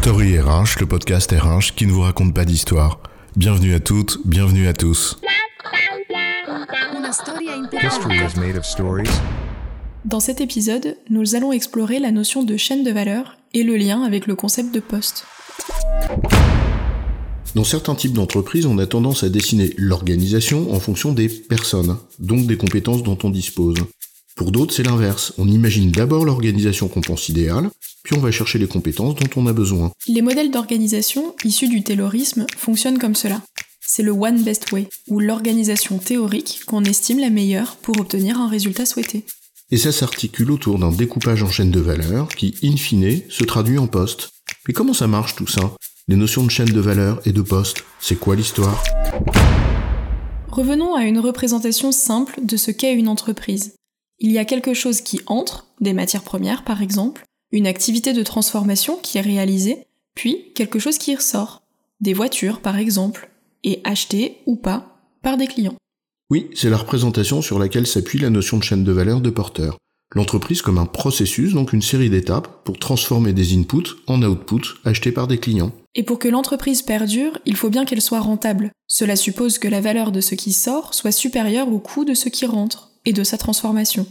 Story RH, le podcast RH qui ne vous raconte pas d'histoire. Bienvenue à toutes, bienvenue à tous. History is made of stories. Dans cet épisode, nous allons explorer la notion de chaîne de valeur et le lien avec le concept de poste. Dans certains types d'entreprises, on a tendance à dessiner l'organisation en fonction des personnes, donc des compétences dont on dispose. Pour d'autres, c'est l'inverse. On imagine d'abord l'organisation qu'on pense idéale, puis on va chercher les compétences dont on a besoin. Les modèles d'organisation issus du taylorisme fonctionnent comme cela. C'est le one best way, ou l'organisation théorique qu'on estime la meilleure pour obtenir un résultat souhaité. Et ça s'articule autour d'un découpage en chaîne de valeur qui, in fine, se traduit en poste. Mais comment ça marche tout ça? Les notions de chaîne de valeur et de poste, c'est quoi l'histoire? Revenons à une représentation simple de ce qu'est une entreprise. Il y a quelque chose qui entre, des matières premières par exemple, une activité de transformation qui est réalisée, puis quelque chose qui ressort, des voitures par exemple, et achetées ou pas par des clients. Oui, c'est la représentation sur laquelle s'appuie la notion de chaîne de valeur de porteur. L'entreprise comme un processus, donc une série d'étapes, pour transformer des inputs en outputs achetés par des clients. Et pour que l'entreprise perdure, il faut bien qu'elle soit rentable. Cela suppose que la valeur de ce qui sort soit supérieure au coût de ce qui rentre et de sa transformation.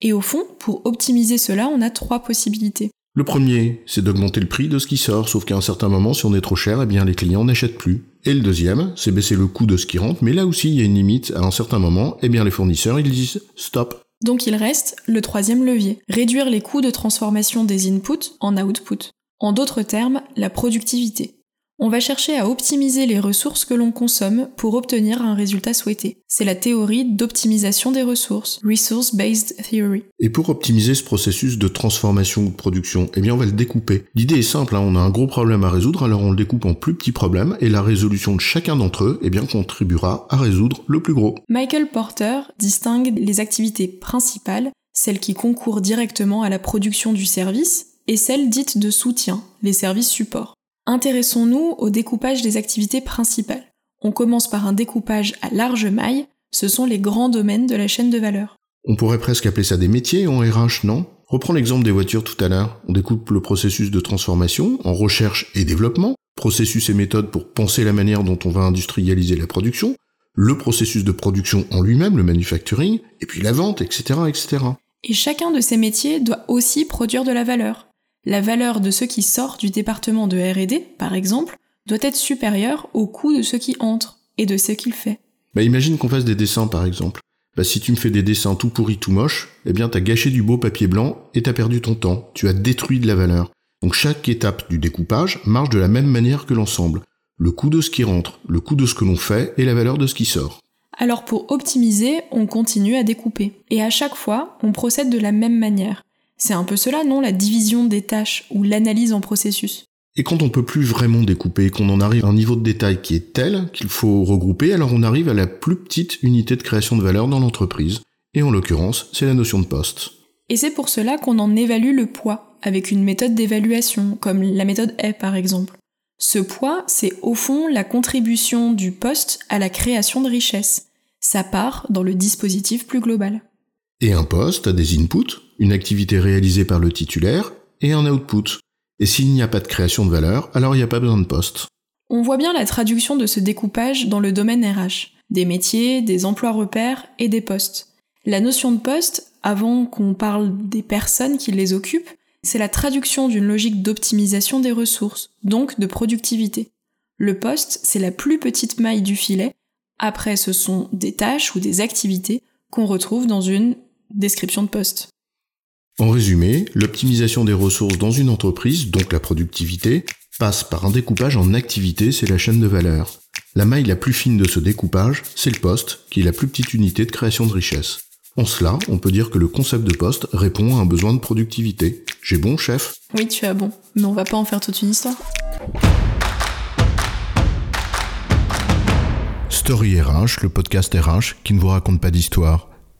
Et au fond, pour optimiser cela, on a trois possibilités. Le premier, c'est d'augmenter le prix de ce qui sort, sauf qu'à un certain moment, si on est trop cher, eh bien les clients n'achètent plus. Et le deuxième, c'est baisser le coût de ce qui rentre, mais là aussi, il y a une limite. À un certain moment, eh bien les fournisseurs, ils disent stop. Donc il reste le troisième levier, réduire les coûts de transformation des inputs en outputs. En d'autres termes, la productivité. On va chercher à optimiser les ressources que l'on consomme pour obtenir un résultat souhaité. C'est la théorie d'optimisation des ressources, Resource Based Theory. Et pour optimiser ce processus de transformation ou de production, eh bien on va le découper. L'idée est simple, hein, on a un gros problème à résoudre, alors on le découpe en plus petits problèmes, et la résolution de chacun d'entre eux eh bien, contribuera à résoudre le plus gros. Michael Porter distingue les activités principales, celles qui concourent directement à la production du service, et celles dites de soutien, les services supports. Intéressons-nous au découpage des activités principales. On commence par un découpage à large maille, ce sont les grands domaines de la chaîne de valeur. On pourrait presque appeler ça des métiers en RH, non? Reprends l'exemple des voitures tout à l'heure. On découpe le processus de transformation en recherche et développement, processus et méthodes pour penser la manière dont on va industrialiser la production, le processus de production en lui-même, le manufacturing, et puis la vente, etc., etc. Et chacun de ces métiers doit aussi produire de la valeur la valeur de ce qui sort du département de RD, par exemple, doit être supérieure au coût de ce qui entre et de ce qu'il fait. Bah imagine qu'on fasse des dessins par exemple. Bah si tu me fais des dessins tout pourris, tout moches, eh bien t'as gâché du beau papier blanc et t'as perdu ton temps, tu as détruit de la valeur. Donc chaque étape du découpage marche de la même manière que l'ensemble. Le coût de ce qui rentre, le coût de ce que l'on fait et la valeur de ce qui sort. Alors pour optimiser, on continue à découper. Et à chaque fois, on procède de la même manière. C'est un peu cela, non La division des tâches ou l'analyse en processus? Et quand on peut plus vraiment découper, qu'on en arrive à un niveau de détail qui est tel qu'il faut regrouper, alors on arrive à la plus petite unité de création de valeur dans l'entreprise. Et en l'occurrence, c'est la notion de poste. Et c'est pour cela qu'on en évalue le poids, avec une méthode d'évaluation, comme la méthode E par exemple. Ce poids, c'est au fond la contribution du poste à la création de richesse. Ça part dans le dispositif plus global. Et un poste a des inputs, une activité réalisée par le titulaire, et un output. Et s'il n'y a pas de création de valeur, alors il n'y a pas besoin de poste. On voit bien la traduction de ce découpage dans le domaine RH, des métiers, des emplois repères et des postes. La notion de poste, avant qu'on parle des personnes qui les occupent, c'est la traduction d'une logique d'optimisation des ressources, donc de productivité. Le poste, c'est la plus petite maille du filet, après ce sont des tâches ou des activités qu'on retrouve dans une description de poste. En résumé, l'optimisation des ressources dans une entreprise, donc la productivité, passe par un découpage en activité, c'est la chaîne de valeur. La maille la plus fine de ce découpage, c'est le poste, qui est la plus petite unité de création de richesse. En cela, on peut dire que le concept de poste répond à un besoin de productivité. J'ai bon, chef? Oui, tu as bon, mais on va pas en faire toute une histoire. Story RH, le podcast RH qui ne vous raconte pas d'histoire.